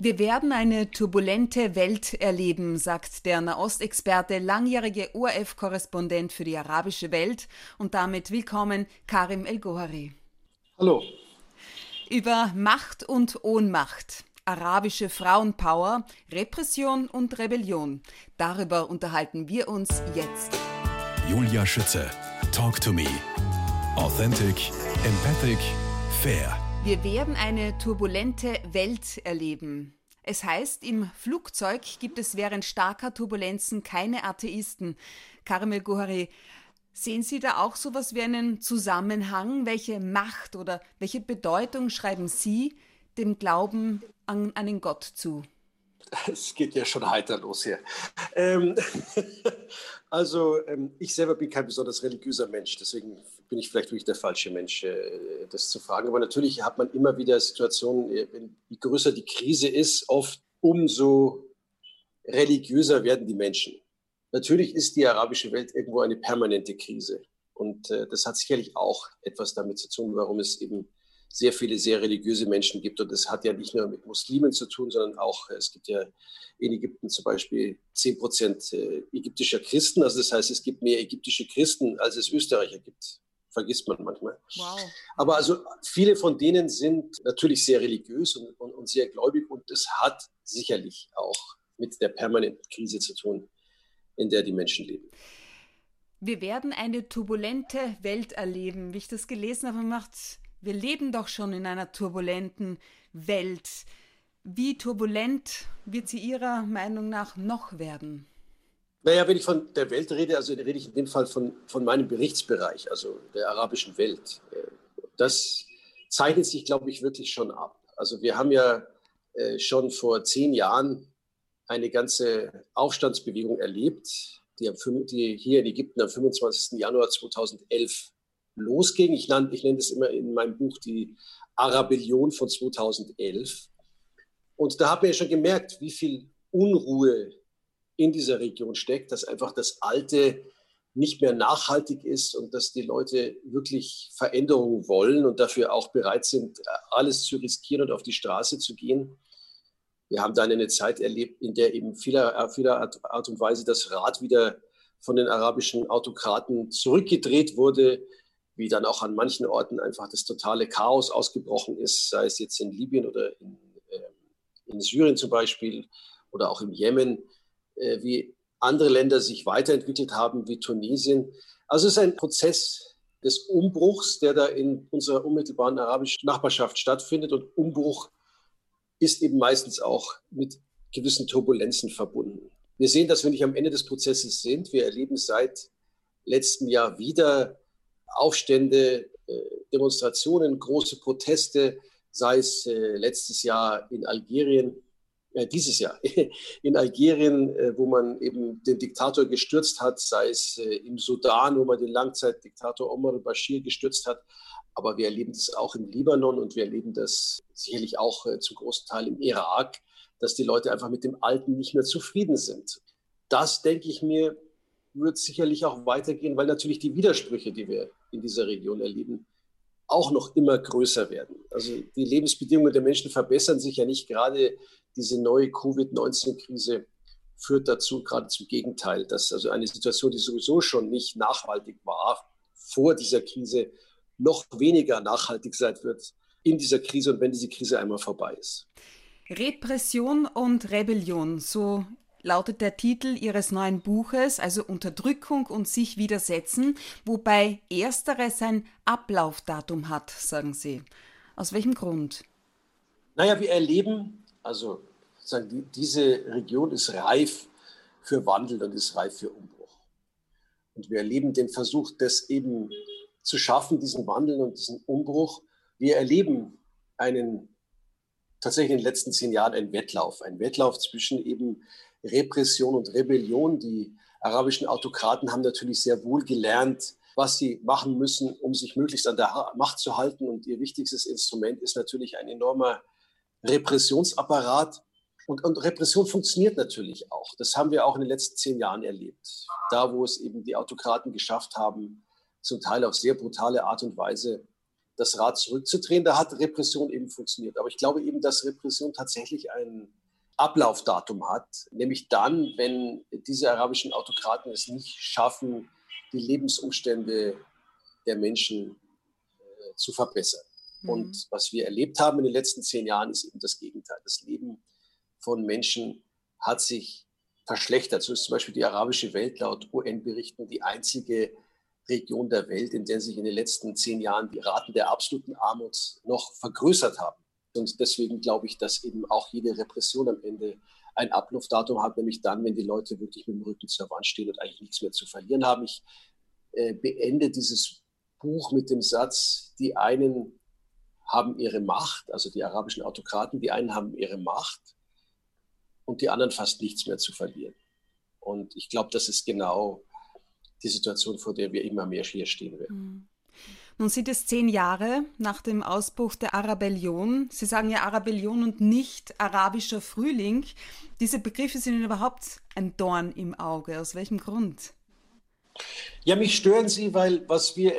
Wir werden eine turbulente Welt erleben, sagt der Nahostexperte, langjährige ORF-Korrespondent für die arabische Welt und damit willkommen Karim El-Gohari. Hallo. Über Macht und Ohnmacht, arabische Frauenpower, Repression und Rebellion. Darüber unterhalten wir uns jetzt. Julia Schütze, Talk to Me. Authentic, empathic, fair. Wir werden eine turbulente Welt erleben. Es heißt, im Flugzeug gibt es während starker Turbulenzen keine Atheisten. Karimel Gohari, sehen Sie da auch so etwas wie einen Zusammenhang? Welche Macht oder welche Bedeutung schreiben Sie dem Glauben an einen Gott zu? Es geht ja schon heiter los hier. Ähm, also ähm, ich selber bin kein besonders religiöser Mensch, deswegen bin ich vielleicht wirklich der falsche Mensch, äh, das zu fragen. Aber natürlich hat man immer wieder Situationen, äh, wenn, je größer die Krise ist, oft umso religiöser werden die Menschen. Natürlich ist die arabische Welt irgendwo eine permanente Krise. Und äh, das hat sicherlich auch etwas damit zu tun, warum es eben sehr viele sehr religiöse Menschen gibt. Und das hat ja nicht nur mit Muslimen zu tun, sondern auch, es gibt ja in Ägypten zum Beispiel 10 Prozent äh, ägyptischer Christen. Also das heißt, es gibt mehr ägyptische Christen, als es Österreicher gibt. Vergisst man manchmal. Wow. Aber also viele von denen sind natürlich sehr religiös und, und, und sehr gläubig und es hat sicherlich auch mit der permanenten Krise zu tun, in der die Menschen leben. Wir werden eine turbulente Welt erleben. Wie ich das gelesen habe, macht wir leben doch schon in einer turbulenten Welt. Wie turbulent wird sie Ihrer Meinung nach noch werden? Naja, wenn ich von der Welt rede, also rede ich in dem Fall von, von meinem Berichtsbereich, also der arabischen Welt. Das zeichnet sich, glaube ich, wirklich schon ab. Also wir haben ja äh, schon vor zehn Jahren eine ganze Aufstandsbewegung erlebt, die, die hier in Ägypten am 25. Januar 2011 losging. Ich nenne, ich nenne das immer in meinem Buch die Arabellion von 2011. Und da habe ich ja schon gemerkt, wie viel Unruhe in dieser Region steckt, dass einfach das Alte nicht mehr nachhaltig ist und dass die Leute wirklich Veränderungen wollen und dafür auch bereit sind, alles zu riskieren und auf die Straße zu gehen. Wir haben dann eine Zeit erlebt, in der eben vieler, vieler Art und Weise das Rad wieder von den arabischen Autokraten zurückgedreht wurde, wie dann auch an manchen Orten einfach das totale Chaos ausgebrochen ist, sei es jetzt in Libyen oder in, äh, in Syrien zum Beispiel oder auch im Jemen, äh, wie andere Länder sich weiterentwickelt haben, wie Tunesien. Also es ist ein Prozess des Umbruchs, der da in unserer unmittelbaren arabischen Nachbarschaft stattfindet. Und Umbruch ist eben meistens auch mit gewissen Turbulenzen verbunden. Wir sehen, dass wir nicht am Ende des Prozesses sind. Wir erleben seit letztem Jahr wieder Aufstände, äh, Demonstrationen, große Proteste, sei es äh, letztes Jahr in Algerien, äh, dieses Jahr in Algerien, wo man eben den Diktator gestürzt hat, sei es im Sudan, wo man den Langzeitdiktator Omar al-Bashir gestürzt hat. Aber wir erleben das auch im Libanon und wir erleben das sicherlich auch zum großen Teil im Irak, dass die Leute einfach mit dem Alten nicht mehr zufrieden sind. Das, denke ich mir, wird sicherlich auch weitergehen, weil natürlich die Widersprüche, die wir in dieser Region erleben, auch noch immer größer werden. Also die Lebensbedingungen der Menschen verbessern sich ja nicht. Gerade diese neue Covid-19-Krise führt dazu, gerade zum Gegenteil, dass also eine Situation, die sowieso schon nicht nachhaltig war, vor dieser Krise noch weniger nachhaltig sein wird in dieser Krise und wenn diese Krise einmal vorbei ist. Repression und Rebellion, so lautet der Titel Ihres neuen Buches, also Unterdrückung und sich widersetzen, wobei ersteres ein Ablaufdatum hat, sagen Sie. Aus welchem Grund? Naja, wir erleben, also sagen, diese Region ist reif für Wandel und ist reif für Umbruch. Und wir erleben den Versuch, das eben zu schaffen, diesen Wandel und diesen Umbruch. Wir erleben einen tatsächlich in den letzten zehn Jahren einen Wettlauf, einen Wettlauf zwischen eben Repression und Rebellion. Die arabischen Autokraten haben natürlich sehr wohl gelernt, was sie machen müssen, um sich möglichst an der Macht zu halten. Und ihr wichtigstes Instrument ist natürlich ein enormer Repressionsapparat. Und, und, Repression funktioniert natürlich auch. Das haben wir auch in den letzten zehn Jahren erlebt. Da, wo es eben die Autokraten geschafft haben, zum Teil auf sehr brutale Art und Weise das Rad zurückzudrehen. Da hat Repression eben funktioniert. Aber ich glaube eben, dass Repression tatsächlich ein Ablaufdatum hat, nämlich dann, wenn diese arabischen Autokraten es nicht schaffen, die Lebensumstände der Menschen äh, zu verbessern. Mhm. Und was wir erlebt haben in den letzten zehn Jahren, ist eben das Gegenteil. Das Leben von Menschen hat sich verschlechtert. So ist zum Beispiel die arabische Welt laut UN-Berichten die einzige Region der Welt, in der sich in den letzten zehn Jahren die Raten der absoluten Armut noch vergrößert haben. Und deswegen glaube ich, dass eben auch jede Repression am Ende ein Ablaufdatum hat, nämlich dann, wenn die Leute wirklich mit dem Rücken zur Wand stehen und eigentlich nichts mehr zu verlieren haben. Ich äh, beende dieses Buch mit dem Satz, die einen haben ihre Macht, also die arabischen Autokraten, die einen haben ihre Macht und die anderen fast nichts mehr zu verlieren. Und ich glaube, das ist genau die Situation, vor der wir immer mehr hier stehen werden. Mhm. Nun sind es zehn Jahre nach dem Ausbruch der Arabellion. Sie sagen ja Arabellion und nicht arabischer Frühling. Diese Begriffe sind Ihnen überhaupt ein Dorn im Auge. Aus welchem Grund? Ja, mich stören sie, weil was wir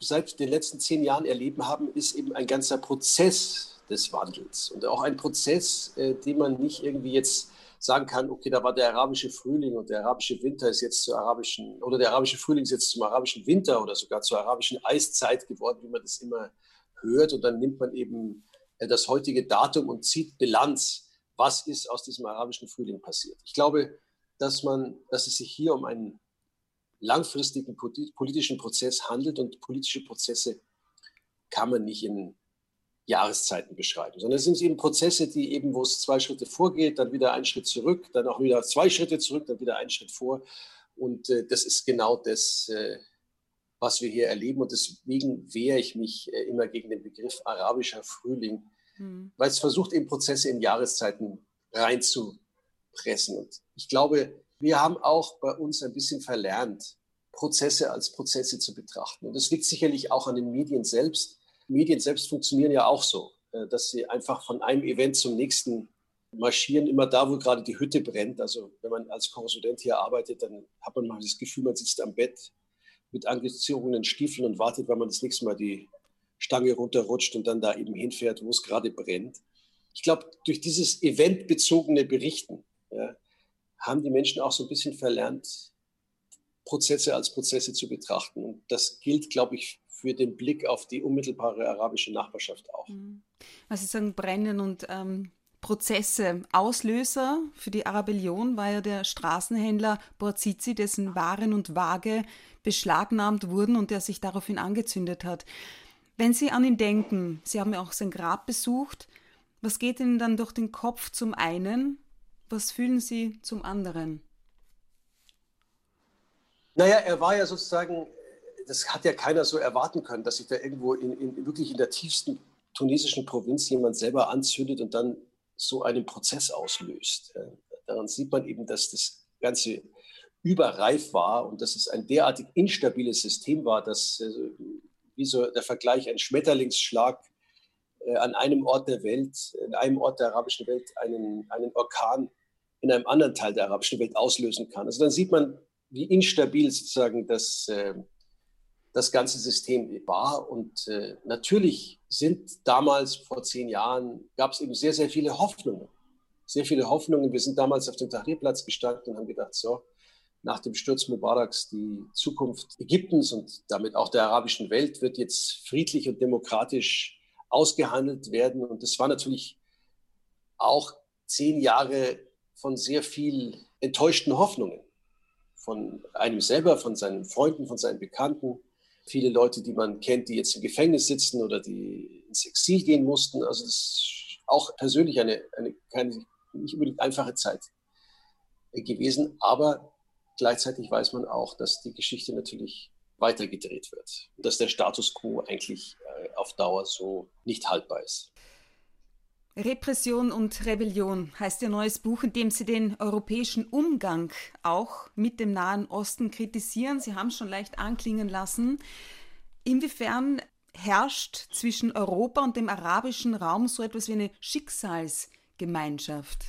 seit den letzten zehn Jahren erleben haben, ist eben ein ganzer Prozess des Wandels und auch ein Prozess, äh, den man nicht irgendwie jetzt sagen kann, okay, da war der arabische Frühling und der arabische Winter ist jetzt zur arabischen, oder der arabische Frühling ist jetzt zum arabischen Winter oder sogar zur arabischen Eiszeit geworden, wie man das immer hört. Und dann nimmt man eben äh, das heutige Datum und zieht Bilanz, was ist aus diesem arabischen Frühling passiert. Ich glaube, dass man, dass es sich hier um einen langfristigen politischen Prozess handelt und politische Prozesse kann man nicht in Jahreszeiten beschreiben, sondern es sind eben Prozesse, die eben, wo es zwei Schritte vorgeht, dann wieder einen Schritt zurück, dann auch wieder zwei Schritte zurück, dann wieder einen Schritt vor. Und äh, das ist genau das, äh, was wir hier erleben. Und deswegen wehre ich mich äh, immer gegen den Begriff arabischer Frühling, mhm. weil es versucht, eben Prozesse in Jahreszeiten reinzupressen. Und ich glaube, wir haben auch bei uns ein bisschen verlernt, Prozesse als Prozesse zu betrachten. Und das liegt sicherlich auch an den Medien selbst Medien selbst funktionieren ja auch so, äh, dass sie einfach von einem Event zum nächsten marschieren, immer da, wo gerade die Hütte brennt. Also wenn man als Korrespondent hier arbeitet, dann hat man mal das Gefühl, man sitzt am Bett mit angezogenen Stiefeln und wartet, weil man das nächste Mal die Stange runterrutscht und dann da eben hinfährt, wo es gerade brennt. Ich glaube, durch dieses eventbezogene Berichten ja, haben die Menschen auch so ein bisschen verlernt, Prozesse als Prozesse zu betrachten. Und das gilt, glaube ich, für den Blick auf die unmittelbare arabische Nachbarschaft auch. Mhm. Also Sie sagen Brennen und ähm, Prozesse. Auslöser für die Arabellion war ja der Straßenhändler Borzizi, dessen Waren und Waage beschlagnahmt wurden und der sich daraufhin angezündet hat. Wenn Sie an ihn denken, Sie haben ja auch sein Grab besucht, was geht Ihnen dann durch den Kopf zum einen? Was fühlen Sie zum anderen? Naja, er war ja sozusagen das hat ja keiner so erwarten können, dass sich da irgendwo in, in, wirklich in der tiefsten tunesischen Provinz jemand selber anzündet und dann so einen Prozess auslöst. Daran sieht man eben, dass das Ganze überreif war und dass es ein derartig instabiles System war, dass, äh, wie so der Vergleich, ein Schmetterlingsschlag äh, an einem Ort der Welt, in einem Ort der arabischen Welt, einen, einen Orkan in einem anderen Teil der arabischen Welt auslösen kann. Also dann sieht man, wie instabil sozusagen das, äh, das ganze System war. Und äh, natürlich sind damals vor zehn Jahren, gab es eben sehr, sehr viele Hoffnungen. Sehr viele Hoffnungen. Wir sind damals auf dem Tahrirplatz gestanden und haben gedacht, so, nach dem Sturz Mubaraks, die Zukunft Ägyptens und damit auch der arabischen Welt wird jetzt friedlich und demokratisch ausgehandelt werden. Und das war natürlich auch zehn Jahre von sehr viel enttäuschten Hoffnungen. Von einem selber, von seinen Freunden, von seinen Bekannten viele Leute, die man kennt, die jetzt im Gefängnis sitzen oder die ins Exil gehen mussten. Also das ist auch persönlich eine, eine keine, nicht unbedingt einfache Zeit gewesen. Aber gleichzeitig weiß man auch, dass die Geschichte natürlich weitergedreht wird und dass der Status quo eigentlich äh, auf Dauer so nicht haltbar ist. Repression und Rebellion heißt Ihr neues Buch, in dem Sie den europäischen Umgang auch mit dem Nahen Osten kritisieren. Sie haben es schon leicht anklingen lassen. Inwiefern herrscht zwischen Europa und dem arabischen Raum so etwas wie eine Schicksalsgemeinschaft?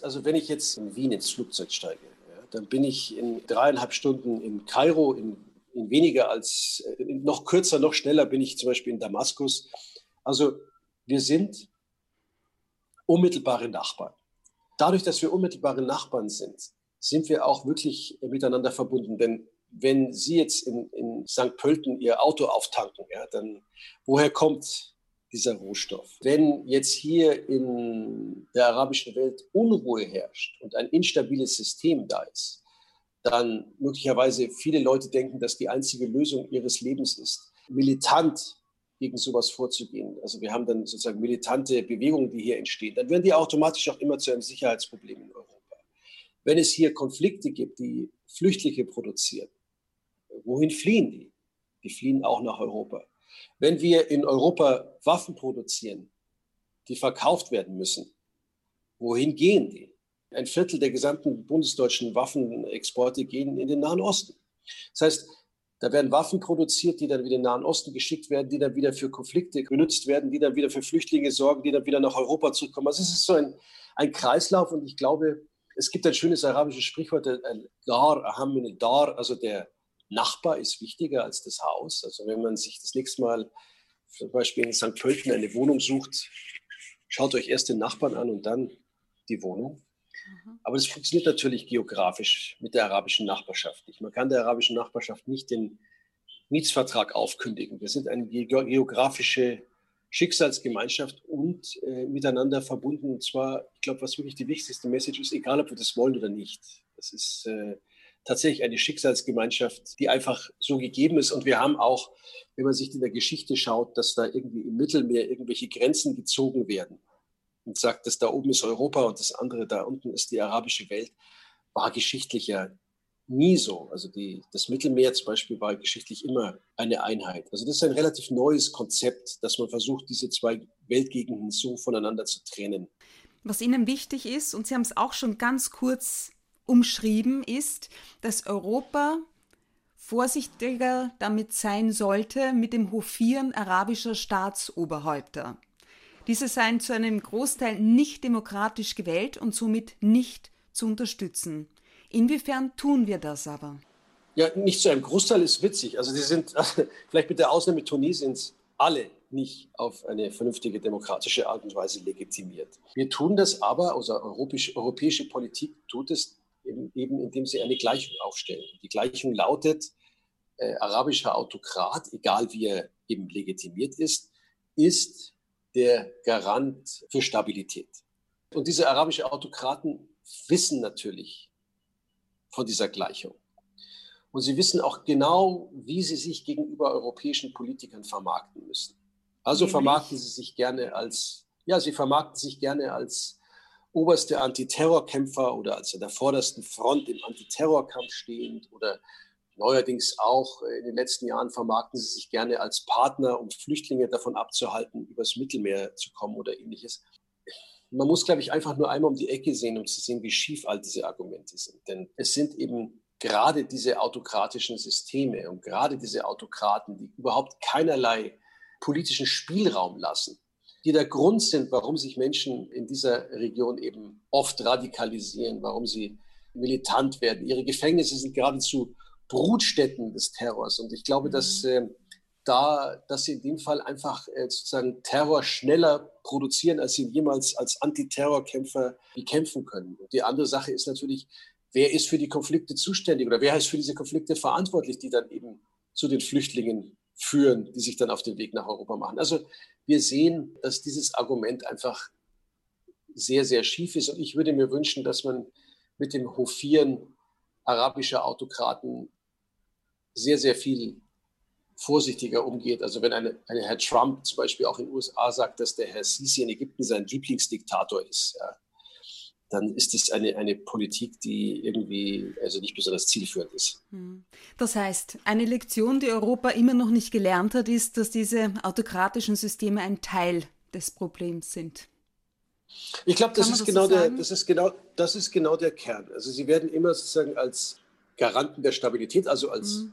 Also wenn ich jetzt in Wien ins Flugzeug steige, ja, dann bin ich in dreieinhalb Stunden in Kairo, in in weniger als, äh, noch kürzer, noch schneller bin ich zum Beispiel in Damaskus. Also wir sind unmittelbare Nachbarn. Dadurch, dass wir unmittelbare Nachbarn sind, sind wir auch wirklich miteinander verbunden. Denn wenn Sie jetzt in, in St. Pölten Ihr Auto auftanken, ja, dann woher kommt dieser Rohstoff? Wenn jetzt hier in der arabischen Welt Unruhe herrscht und ein instabiles System da ist, dann möglicherweise viele Leute denken, dass die einzige Lösung ihres Lebens ist, militant gegen sowas vorzugehen. Also wir haben dann sozusagen militante Bewegungen, die hier entstehen. Dann werden die automatisch auch immer zu einem Sicherheitsproblem in Europa. Wenn es hier Konflikte gibt, die Flüchtlinge produzieren, wohin fliehen die? Die fliehen auch nach Europa. Wenn wir in Europa Waffen produzieren, die verkauft werden müssen, wohin gehen die? Ein Viertel der gesamten bundesdeutschen Waffenexporte gehen in den Nahen Osten. Das heißt, da werden Waffen produziert, die dann wieder in den Nahen Osten geschickt werden, die dann wieder für Konflikte genutzt werden, die dann wieder für Flüchtlinge sorgen, die dann wieder nach Europa zurückkommen. Also es ist so ein, ein Kreislauf und ich glaube, es gibt ein schönes arabisches Sprichwort, Dar aham Dar, also der Nachbar ist wichtiger als das Haus. Also wenn man sich das nächste Mal zum Beispiel in St. Pölten eine Wohnung sucht, schaut euch erst den Nachbarn an und dann die Wohnung. Mhm. Aber das funktioniert natürlich geografisch mit der arabischen Nachbarschaft nicht. Man kann der arabischen Nachbarschaft nicht den Mietsvertrag aufkündigen. Wir sind eine geografische Schicksalsgemeinschaft und äh, miteinander verbunden. Und zwar, ich glaube, was wirklich die wichtigste Message ist, egal ob wir das wollen oder nicht. Das ist äh, tatsächlich eine Schicksalsgemeinschaft, die einfach so gegeben ist. Und wir haben auch, wenn man sich in der Geschichte schaut, dass da irgendwie im Mittelmeer irgendwelche Grenzen gezogen werden und sagt, dass da oben ist Europa und das andere da unten ist die arabische Welt, war geschichtlich ja nie so. Also die, das Mittelmeer zum Beispiel war geschichtlich immer eine Einheit. Also das ist ein relativ neues Konzept, dass man versucht, diese zwei Weltgegenden so voneinander zu trennen. Was Ihnen wichtig ist, und Sie haben es auch schon ganz kurz umschrieben, ist, dass Europa vorsichtiger damit sein sollte mit dem Hofieren arabischer Staatsoberhäupter. Diese seien zu einem Großteil nicht demokratisch gewählt und somit nicht zu unterstützen. Inwiefern tun wir das aber? Ja, nicht zu einem Großteil ist witzig. Also sie sind vielleicht mit der Ausnahme Tunesiens alle nicht auf eine vernünftige demokratische Art und Weise legitimiert. Wir tun das aber, also europäische, europäische Politik tut es eben, eben, indem sie eine Gleichung aufstellen. Die Gleichung lautet, äh, arabischer Autokrat, egal wie er eben legitimiert ist, ist der Garant für Stabilität. Und diese arabischen Autokraten wissen natürlich von dieser Gleichung. Und sie wissen auch genau, wie sie sich gegenüber europäischen Politikern vermarkten müssen. Also vermarkten sie sich gerne als, ja, sie vermarkten sich gerne als oberste Antiterrorkämpfer oder als an der vordersten Front im Antiterrorkampf stehend oder neuerdings auch in den letzten Jahren vermarkten sie sich gerne als Partner, um Flüchtlinge davon abzuhalten, übers Mittelmeer zu kommen oder ähnliches. Man muss, glaube ich, einfach nur einmal um die Ecke sehen, um zu sehen, wie schief all diese Argumente sind. Denn es sind eben gerade diese autokratischen Systeme und gerade diese Autokraten, die überhaupt keinerlei politischen Spielraum lassen, die der Grund sind, warum sich Menschen in dieser Region eben oft radikalisieren, warum sie militant werden. Ihre Gefängnisse sind geradezu Brutstätten des Terrors. Und ich glaube, dass, äh, da, dass sie in dem Fall einfach äh, sozusagen Terror schneller produzieren, als sie jemals als Antiterrorkämpfer bekämpfen können. Und die andere Sache ist natürlich, wer ist für die Konflikte zuständig oder wer ist für diese Konflikte verantwortlich, die dann eben zu den Flüchtlingen führen, die sich dann auf den Weg nach Europa machen. Also wir sehen, dass dieses Argument einfach sehr, sehr schief ist. Und ich würde mir wünschen, dass man mit dem Hofieren arabischer Autokraten sehr, sehr viel vorsichtiger umgeht. Also wenn eine, eine Herr Trump zum Beispiel auch in den USA sagt, dass der Herr Sisi in Ägypten sein Lieblingsdiktator ist, ja, dann ist es eine, eine Politik, die irgendwie also nicht besonders zielführend ist. Hm. Das heißt, eine Lektion, die Europa immer noch nicht gelernt hat, ist, dass diese autokratischen Systeme ein Teil des Problems sind. Ich glaube, das, das, genau so das, ist genau, das ist genau der Kern. Also sie werden immer sozusagen als Garanten der Stabilität, also als mhm.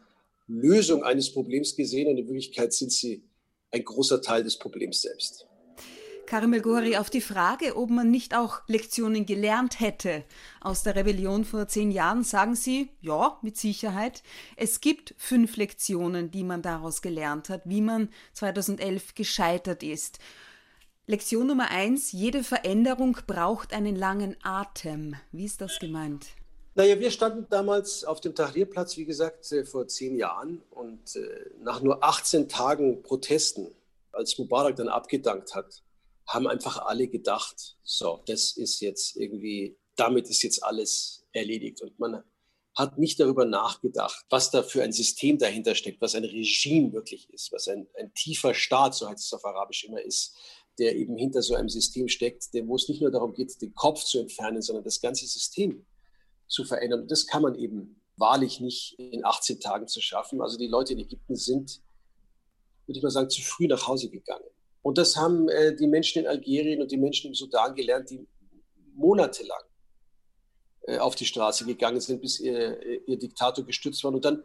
Lösung eines Problems gesehen und in Wirklichkeit sind sie ein großer Teil des Problems selbst. Karimel Gori, auf die Frage, ob man nicht auch Lektionen gelernt hätte aus der Rebellion vor zehn Jahren, sagen Sie, ja, mit Sicherheit. Es gibt fünf Lektionen, die man daraus gelernt hat, wie man 2011 gescheitert ist. Lektion Nummer eins, jede Veränderung braucht einen langen Atem. Wie ist das gemeint? Naja, wir standen damals auf dem Tahrirplatz, wie gesagt, äh, vor zehn Jahren und äh, nach nur 18 Tagen Protesten, als Mubarak dann abgedankt hat, haben einfach alle gedacht, so, das ist jetzt irgendwie, damit ist jetzt alles erledigt. Und man hat nicht darüber nachgedacht, was da für ein System dahinter steckt, was ein Regime wirklich ist, was ein, ein tiefer Staat, so heißt es auf Arabisch immer, ist, der eben hinter so einem System steckt, wo es nicht nur darum geht, den Kopf zu entfernen, sondern das ganze System zu verändern. Und das kann man eben wahrlich nicht in 18 Tagen zu schaffen. Also die Leute in Ägypten sind, würde ich mal sagen, zu früh nach Hause gegangen. Und das haben äh, die Menschen in Algerien und die Menschen im Sudan gelernt, die monatelang äh, auf die Straße gegangen sind, bis ihr, ihr Diktator gestützt war und dann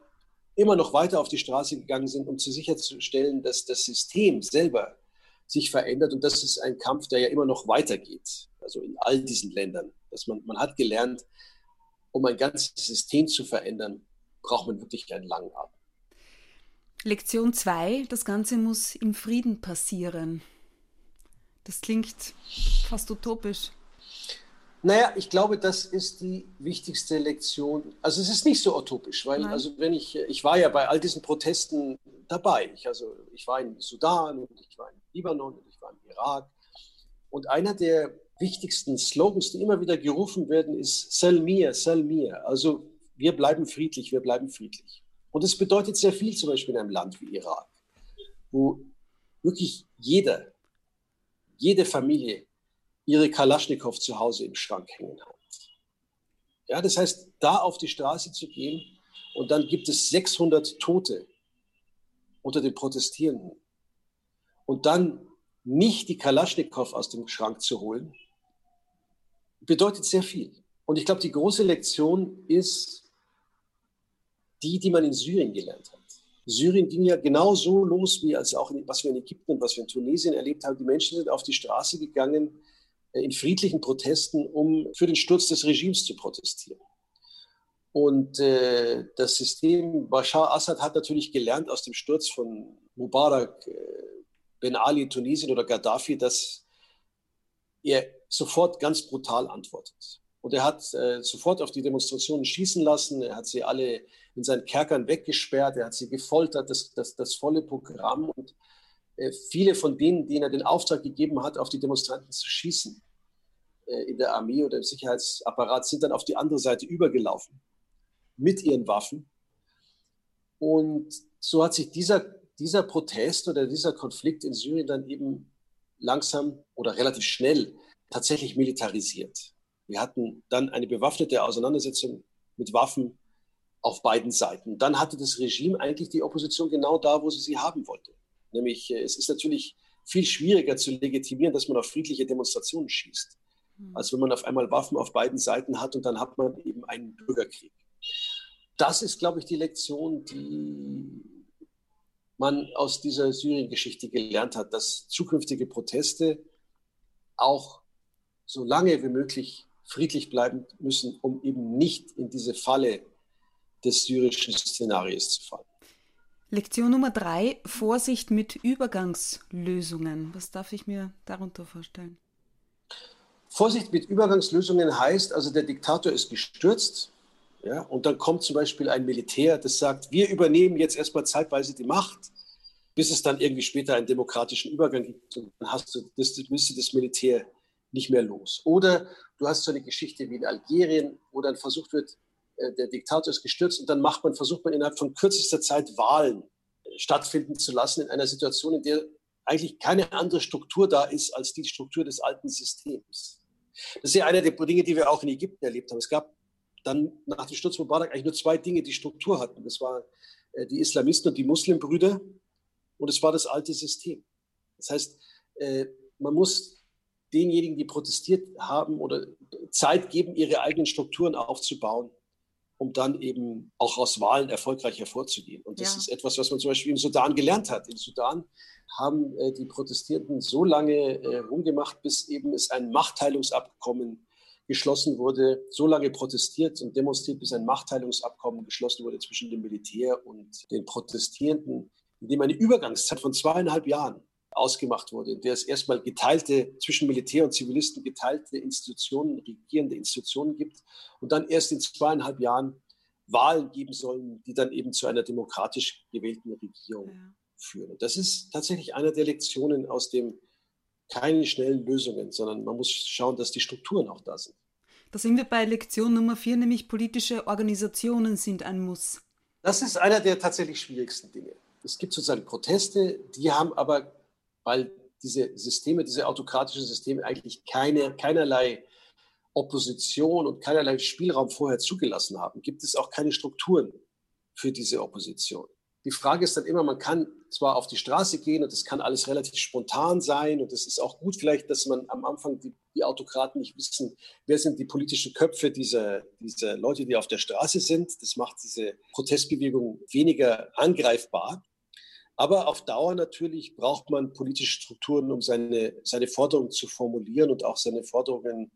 immer noch weiter auf die Straße gegangen sind, um zu sicherzustellen, dass das System selber sich verändert. Und das ist ein Kampf, der ja immer noch weitergeht. Also in all diesen Ländern. Dass man, man hat gelernt, um ein ganzes System zu verändern, braucht man wirklich einen langen Atem. Lektion 2, das Ganze muss im Frieden passieren. Das klingt fast utopisch. Naja, ich glaube, das ist die wichtigste Lektion. Also es ist nicht so utopisch, weil Nein. also wenn ich, ich war ja bei all diesen Protesten dabei. Ich, also ich war im Sudan und ich war im Libanon und ich war im Irak. Und einer der wichtigsten Slogans, die immer wieder gerufen werden, ist Salmir, Salmir. Also wir bleiben friedlich, wir bleiben friedlich. Und es bedeutet sehr viel, zum Beispiel in einem Land wie Irak, wo wirklich jeder, jede Familie ihre Kalaschnikow zu Hause im Schrank hängen hat. Ja, das heißt, da auf die Straße zu gehen und dann gibt es 600 Tote unter den Protestierenden und dann nicht die Kalaschnikow aus dem Schrank zu holen, bedeutet sehr viel. Und ich glaube, die große Lektion ist, die, die man in Syrien gelernt hat. Syrien ging ja genauso los, wie als auch in, was wir in Ägypten und was wir in Tunesien erlebt haben. Die Menschen sind auf die Straße gegangen äh, in friedlichen Protesten, um für den Sturz des Regimes zu protestieren. Und äh, das System Bashar Assad hat natürlich gelernt aus dem Sturz von Mubarak, äh, Ben Ali in Tunesien oder Gaddafi, dass er sofort ganz brutal antwortet. Und er hat äh, sofort auf die Demonstrationen schießen lassen. Er hat sie alle in seinen Kerkern weggesperrt. Er hat sie gefoltert, das, das, das volle Programm. Und äh, viele von denen, denen er den Auftrag gegeben hat, auf die Demonstranten zu schießen, äh, in der Armee oder im Sicherheitsapparat, sind dann auf die andere Seite übergelaufen mit ihren Waffen. Und so hat sich dieser, dieser Protest oder dieser Konflikt in Syrien dann eben langsam oder relativ schnell tatsächlich militarisiert. Wir hatten dann eine bewaffnete Auseinandersetzung mit Waffen auf beiden Seiten. Dann hatte das Regime eigentlich die Opposition genau da, wo sie sie haben wollte. Nämlich, äh, es ist natürlich viel schwieriger zu legitimieren, dass man auf friedliche Demonstrationen schießt, hm. als wenn man auf einmal Waffen auf beiden Seiten hat und dann hat man eben einen Bürgerkrieg. Das ist, glaube ich, die Lektion, die man aus dieser Syrien-Geschichte gelernt hat, dass zukünftige Proteste auch so lange wie möglich friedlich bleiben müssen, um eben nicht in diese Falle des syrischen Szenarios zu fallen. Lektion Nummer drei, Vorsicht mit Übergangslösungen. Was darf ich mir darunter vorstellen? Vorsicht mit Übergangslösungen heißt, also der Diktator ist gestürzt, ja, und dann kommt zum Beispiel ein Militär, das sagt, wir übernehmen jetzt erstmal zeitweise die Macht, bis es dann irgendwie später einen demokratischen Übergang gibt. Und dann hast du das, müsste das Militär nicht mehr los. Oder du hast so eine Geschichte wie in Algerien, wo dann versucht wird, äh, der Diktator ist gestürzt und dann macht man, versucht man innerhalb von kürzester Zeit Wahlen äh, stattfinden zu lassen in einer Situation, in der eigentlich keine andere Struktur da ist als die Struktur des alten Systems. Das ist ja eine der Dinge, die wir auch in Ägypten erlebt haben. Es gab dann nach dem Sturz Mubarak eigentlich nur zwei Dinge, die Struktur hatten. Das waren äh, die Islamisten und die Muslimbrüder und es war das alte System. Das heißt, man muss denjenigen, die protestiert haben oder Zeit geben, ihre eigenen Strukturen aufzubauen um dann eben auch aus Wahlen erfolgreich hervorzugehen. Und das ja. ist etwas, was man zum Beispiel im Sudan gelernt hat. Im Sudan haben äh, die Protestierenden so lange äh, rumgemacht, bis eben es ein Machtteilungsabkommen geschlossen wurde, so lange protestiert und demonstriert, bis ein Machtteilungsabkommen geschlossen wurde zwischen dem Militär und den Protestierenden, in dem eine Übergangszeit von zweieinhalb Jahren ausgemacht wurde, in der es erstmal geteilte, zwischen Militär und Zivilisten geteilte Institutionen, regierende Institutionen gibt und dann erst in zweieinhalb Jahren Wahlen geben sollen, die dann eben zu einer demokratisch gewählten Regierung ja. führen. Und das ist tatsächlich eine der Lektionen aus dem keine schnellen Lösungen, sondern man muss schauen, dass die Strukturen auch da sind. Da sind wir bei Lektion Nummer vier, nämlich politische Organisationen sind ein Muss. Das ist einer der tatsächlich schwierigsten Dinge. Es gibt sozusagen Proteste, die haben aber weil diese Systeme, diese autokratischen Systeme eigentlich keine, keinerlei Opposition und keinerlei Spielraum vorher zugelassen haben, gibt es auch keine Strukturen für diese Opposition. Die Frage ist dann immer, man kann zwar auf die Straße gehen und das kann alles relativ spontan sein und es ist auch gut vielleicht, dass man am Anfang die, die, Autokraten nicht wissen, wer sind die politischen Köpfe dieser, dieser Leute, die auf der Straße sind. Das macht diese Protestbewegung weniger angreifbar. Aber auf Dauer natürlich braucht man politische Strukturen, um seine, seine Forderungen zu formulieren und auch seine Forderungen,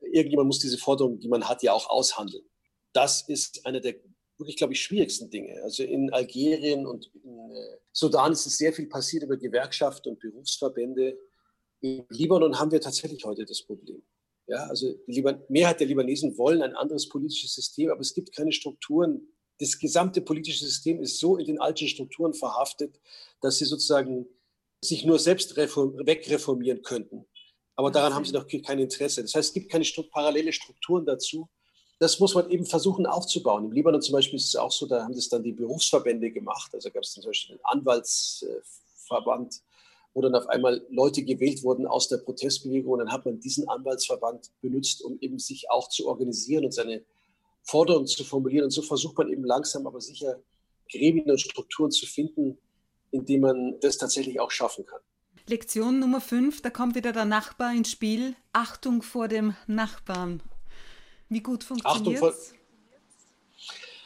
irgendjemand muss diese Forderungen, die man hat, ja auch aushandeln. Das ist einer der wirklich, glaube ich, schwierigsten Dinge. Also in Algerien und in äh, Sudan ist es sehr viel passiert über Gewerkschaften und Berufsverbände. In Libanon haben wir tatsächlich heute das Problem. Ja, also die Mehrheit der Libanesen wollen ein anderes politisches System, aber es gibt keine Strukturen, das gesamte politische System ist so in den alten Strukturen verhaftet, dass sie sozusagen sich nur selbst wegreformieren könnten. Aber daran haben sie noch kein Interesse. Das heißt, es gibt keine parallele Strukturen dazu. Das muss man eben versuchen aufzubauen. Im Libanon zum Beispiel ist es auch so, da haben das dann die Berufsverbände gemacht. Also gab es zum Beispiel den Anwaltsverband, wo dann auf einmal Leute gewählt wurden aus der Protestbewegung. Und dann hat man diesen Anwaltsverband benutzt, um eben sich auch zu organisieren und seine Forderungen zu formulieren. Und so versucht man eben langsam, aber sicher Gremien und Strukturen zu finden, in denen man das tatsächlich auch schaffen kann. Lektion Nummer 5, da kommt wieder der Nachbar ins Spiel. Achtung vor dem Nachbarn. Wie gut funktioniert es?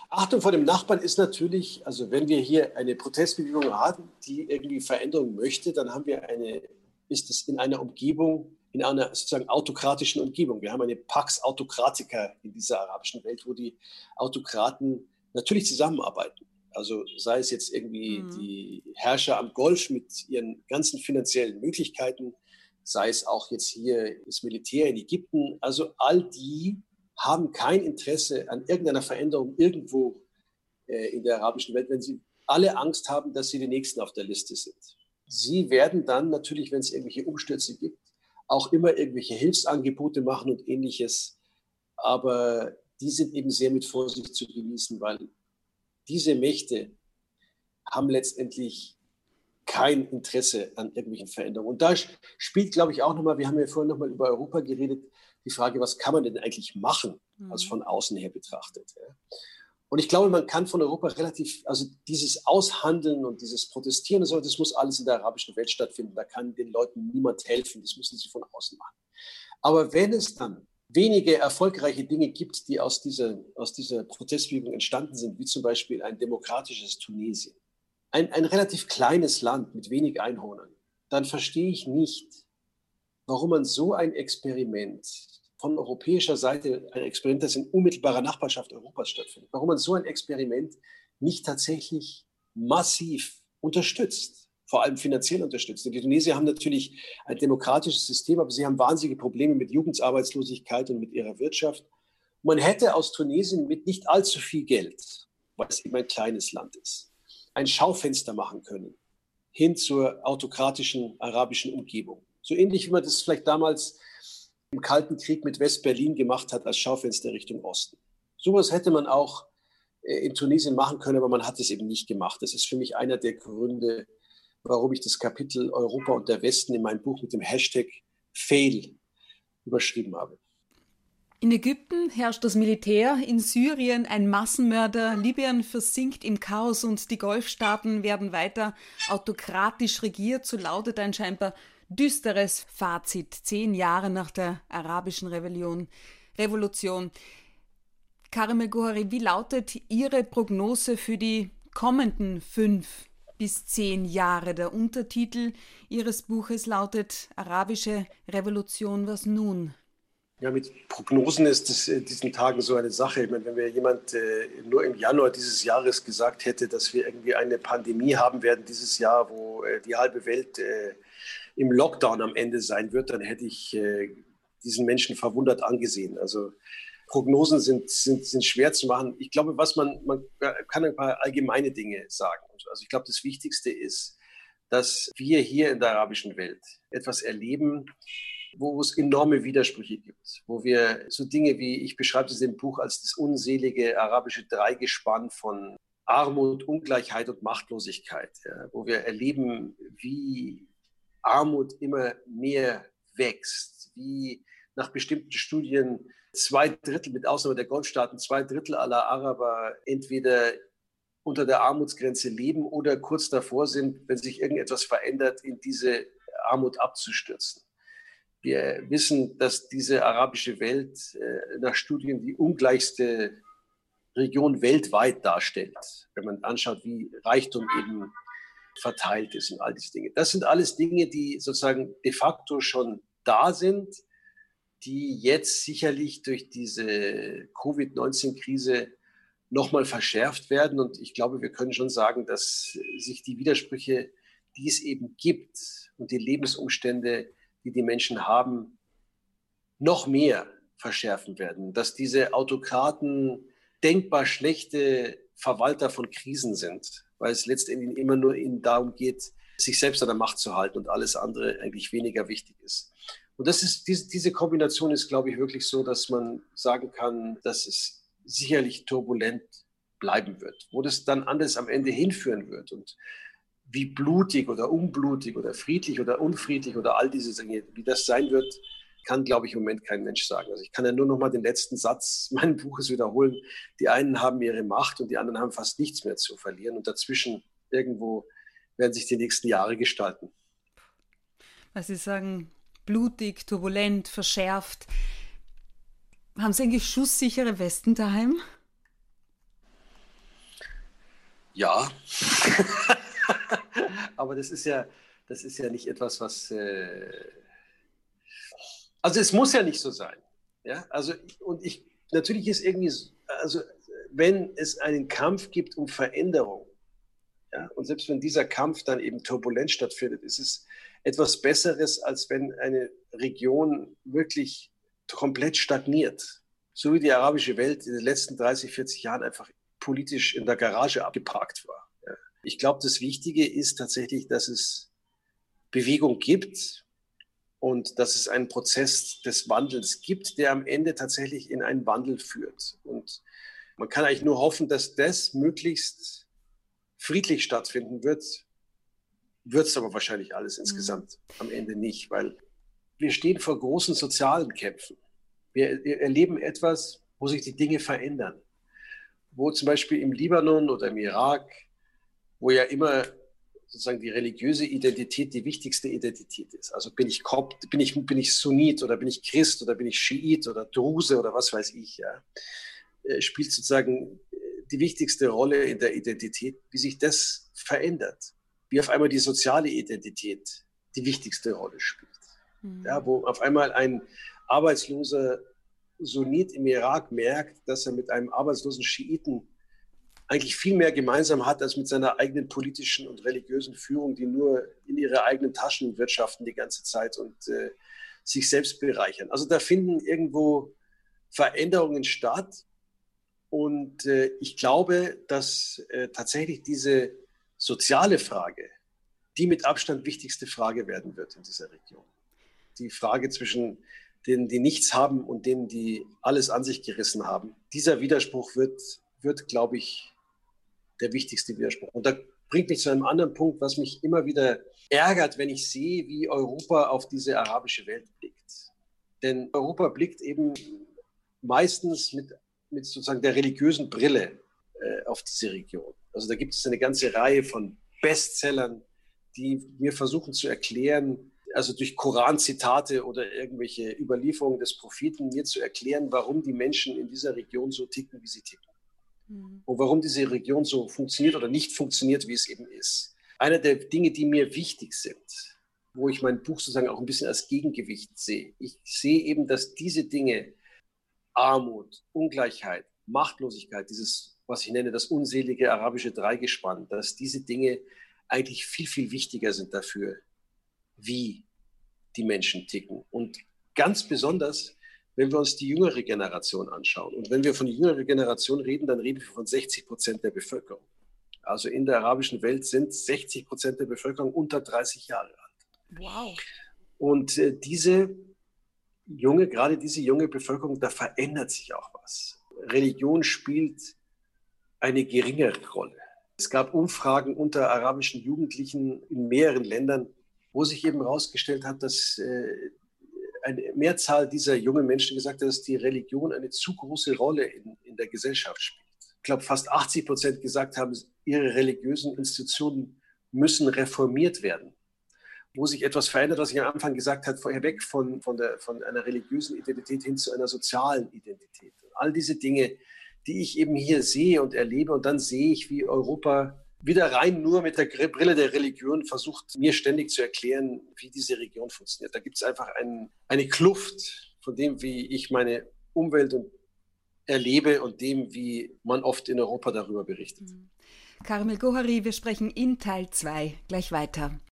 Achtung vor dem Nachbarn ist natürlich, also wenn wir hier eine Protestbewegung haben, die irgendwie Veränderung möchte, dann haben wir eine, ist es in einer Umgebung, in einer sozusagen autokratischen Umgebung. Wir haben eine Pax Autokratica in dieser arabischen Welt, wo die Autokraten natürlich zusammenarbeiten. Also sei es jetzt irgendwie mhm. die Herrscher am Golf mit ihren ganzen finanziellen Möglichkeiten, sei es auch jetzt hier das Militär in Ägypten. Also all die haben kein Interesse an irgendeiner Veränderung irgendwo äh, in der arabischen Welt, wenn sie alle Angst haben, dass sie die Nächsten auf der Liste sind. Sie werden dann natürlich, wenn es irgendwelche Umstürze gibt, auch immer irgendwelche Hilfsangebote machen und ähnliches. Aber die sind eben sehr mit Vorsicht zu genießen, weil diese Mächte haben letztendlich kein Interesse an irgendwelchen Veränderungen. Und da spielt, glaube ich, auch nochmal, wir haben ja vorhin nochmal über Europa geredet, die Frage, was kann man denn eigentlich machen, als mhm. von außen her betrachtet. Und ich glaube, man kann von Europa relativ, also dieses Aushandeln und dieses Protestieren und so, das muss alles in der arabischen Welt stattfinden. Da kann den Leuten niemand helfen. Das müssen sie von außen machen. Aber wenn es dann wenige erfolgreiche Dinge gibt, die aus dieser, aus dieser Protestbewegung entstanden sind, wie zum Beispiel ein demokratisches Tunesien, ein, ein relativ kleines Land mit wenig Einwohnern, dann verstehe ich nicht, warum man so ein Experiment von europäischer Seite ein Experiment, das in unmittelbarer Nachbarschaft Europas stattfindet. Warum man so ein Experiment nicht tatsächlich massiv unterstützt, vor allem finanziell unterstützt. Die Tunesier haben natürlich ein demokratisches System, aber sie haben wahnsinnige Probleme mit Jugendarbeitslosigkeit und mit ihrer Wirtschaft. Man hätte aus Tunesien mit nicht allzu viel Geld, weil es eben ein kleines Land ist, ein Schaufenster machen können hin zur autokratischen arabischen Umgebung. So ähnlich wie man das vielleicht damals im Kalten Krieg mit West-Berlin gemacht hat als Schaufenster Richtung Osten. Sowas hätte man auch äh, in Tunesien machen können, aber man hat es eben nicht gemacht. Das ist für mich einer der Gründe, warum ich das Kapitel Europa und der Westen in meinem Buch mit dem Hashtag Fail überschrieben habe. In Ägypten herrscht das Militär, in Syrien ein Massenmörder, Libyen versinkt im Chaos und die Golfstaaten werden weiter autokratisch regiert, so lautet ein scheinbar düsteres Fazit zehn Jahre nach der arabischen Rebellion, Revolution. Karime Gohari, wie lautet Ihre Prognose für die kommenden fünf bis zehn Jahre? Der Untertitel Ihres Buches lautet Arabische Revolution, was nun? Ja, mit Prognosen ist es in diesen Tagen so eine Sache. Ich meine, wenn mir jemand äh, nur im Januar dieses Jahres gesagt hätte, dass wir irgendwie eine Pandemie haben werden dieses Jahr, wo äh, die halbe Welt äh, im Lockdown am Ende sein wird, dann hätte ich äh, diesen Menschen verwundert angesehen. Also Prognosen sind, sind, sind schwer zu machen. Ich glaube, was man, man kann ein paar allgemeine Dinge sagen. Also ich glaube, das Wichtigste ist, dass wir hier in der arabischen Welt etwas erleben, wo es enorme Widersprüche gibt, wo wir so Dinge wie, ich beschreibe es im Buch als das unselige arabische Dreigespann von Armut, Ungleichheit und Machtlosigkeit, ja, wo wir erleben, wie Armut immer mehr wächst, wie nach bestimmten Studien zwei Drittel, mit Ausnahme der Golfstaaten, zwei Drittel aller Araber entweder unter der Armutsgrenze leben oder kurz davor sind, wenn sich irgendetwas verändert, in diese Armut abzustürzen. Wir wissen, dass diese arabische Welt äh, nach Studien die ungleichste Region weltweit darstellt, wenn man anschaut, wie Reichtum eben verteilt ist und all diese Dinge. Das sind alles Dinge, die sozusagen de facto schon da sind, die jetzt sicherlich durch diese Covid-19-Krise nochmal verschärft werden. Und ich glaube, wir können schon sagen, dass sich die Widersprüche, die es eben gibt und die Lebensumstände, die die Menschen haben, noch mehr verschärfen werden. Dass diese Autokraten denkbar schlechte Verwalter von Krisen sind, weil es letztendlich immer nur darum geht, sich selbst an der Macht zu halten und alles andere eigentlich weniger wichtig ist. Und das ist, diese, diese Kombination ist, glaube ich, wirklich so, dass man sagen kann, dass es sicherlich turbulent bleiben wird. Wo das dann anders am Ende hinführen wird und wie blutig oder unblutig oder friedlich oder unfriedlich oder all diese Dinge, wie das sein wird, kann, glaube ich, im Moment kein Mensch sagen. Also ich kann ja nur noch mal den letzten Satz meines Buches wiederholen. Die einen haben ihre Macht und die anderen haben fast nichts mehr zu verlieren. Und dazwischen irgendwo werden sich die nächsten Jahre gestalten. Was Sie sagen, blutig, turbulent, verschärft. Haben Sie eigentlich schusssichere Westen daheim? Ja. Aber das ist ja, das ist ja nicht etwas, was. Äh also es muss ja nicht so sein. Ja, also und ich natürlich ist irgendwie, also wenn es einen Kampf gibt um Veränderung, ja, und selbst wenn dieser Kampf dann eben turbulent stattfindet, ist es etwas Besseres, als wenn eine Region wirklich komplett stagniert. So wie die arabische Welt in den letzten 30, 40 Jahren einfach politisch in der Garage abgeparkt war. Ich glaube, das Wichtige ist tatsächlich, dass es Bewegung gibt, und dass es einen Prozess des Wandels gibt, der am Ende tatsächlich in einen Wandel führt. Und man kann eigentlich nur hoffen, dass das möglichst friedlich stattfinden wird. Wird es aber wahrscheinlich alles mhm. insgesamt am Ende nicht, weil wir stehen vor großen sozialen Kämpfen. Wir erleben etwas, wo sich die Dinge verändern. Wo zum Beispiel im Libanon oder im Irak, wo ja immer sozusagen die religiöse Identität die wichtigste Identität ist. Also bin ich Kopt, bin ich, bin ich Sunnit oder bin ich Christ oder bin ich Schiit oder Druse oder was weiß ich, ja, äh, spielt sozusagen äh, die wichtigste Rolle in der Identität, wie sich das verändert, wie auf einmal die soziale Identität die wichtigste Rolle spielt. Mhm. Ja, wo auf einmal ein arbeitsloser Sunnit im Irak merkt, dass er mit einem arbeitslosen Schiiten eigentlich viel mehr gemeinsam hat als mit seiner eigenen politischen und religiösen Führung, die nur in ihre eigenen Taschen wirtschaften die ganze Zeit und äh, sich selbst bereichern. Also da finden irgendwo Veränderungen statt. Und äh, ich glaube, dass äh, tatsächlich diese soziale Frage die mit Abstand wichtigste Frage werden wird in dieser Region. Die Frage zwischen denen, die nichts haben und denen, die alles an sich gerissen haben. Dieser Widerspruch wird, wird glaube ich, der wichtigste Widerspruch. Und da bringt mich zu einem anderen Punkt, was mich immer wieder ärgert, wenn ich sehe, wie Europa auf diese arabische Welt blickt. Denn Europa blickt eben meistens mit, mit sozusagen der religiösen Brille äh, auf diese Region. Also da gibt es eine ganze Reihe von Bestsellern, die mir versuchen zu erklären, also durch Koranzitate oder irgendwelche Überlieferungen des Propheten, mir zu erklären, warum die Menschen in dieser Region so ticken, wie sie ticken. Mhm. Und warum diese Region so funktioniert oder nicht funktioniert, wie es eben ist. Einer der Dinge, die mir wichtig sind, wo ich mein Buch sozusagen auch ein bisschen als Gegengewicht sehe. Ich sehe eben, dass diese Dinge, Armut, Ungleichheit, Machtlosigkeit, dieses, was ich nenne, das unselige arabische Dreigespann, dass diese Dinge eigentlich viel, viel wichtiger sind dafür, wie die Menschen ticken. Und ganz besonders, wenn wir uns die jüngere Generation anschauen. Und wenn wir von jüngerer Generation reden, dann reden wir von 60 Prozent der Bevölkerung. Also in der arabischen Welt sind 60 Prozent der Bevölkerung unter 30 Jahre alt. Wow. Und äh, diese junge, gerade diese junge Bevölkerung, da verändert sich auch was. Religion spielt eine geringere Rolle. Es gab Umfragen unter arabischen Jugendlichen in mehreren Ländern, wo sich eben herausgestellt hat, dass äh, eine Mehrzahl dieser jungen Menschen gesagt hat, dass die Religion eine zu große Rolle in, in der Gesellschaft spielt. Ich glaube, fast 80 Prozent gesagt haben, ihre religiösen Institutionen müssen reformiert werden. Wo sich etwas verändert, was ich am Anfang gesagt habe, vorher weg von, von, der, von einer religiösen Identität hin zu einer sozialen Identität. All diese Dinge, die ich eben hier sehe und erlebe. Und dann sehe ich, wie Europa wieder rein nur mit der Brille der Religion versucht, mir ständig zu erklären, wie diese Region funktioniert. Da gibt es einfach ein, eine Kluft von dem, wie ich meine Umwelt und erlebe und dem, wie man oft in Europa darüber berichtet. Karmel Gohari, wir sprechen in Teil 2 gleich weiter.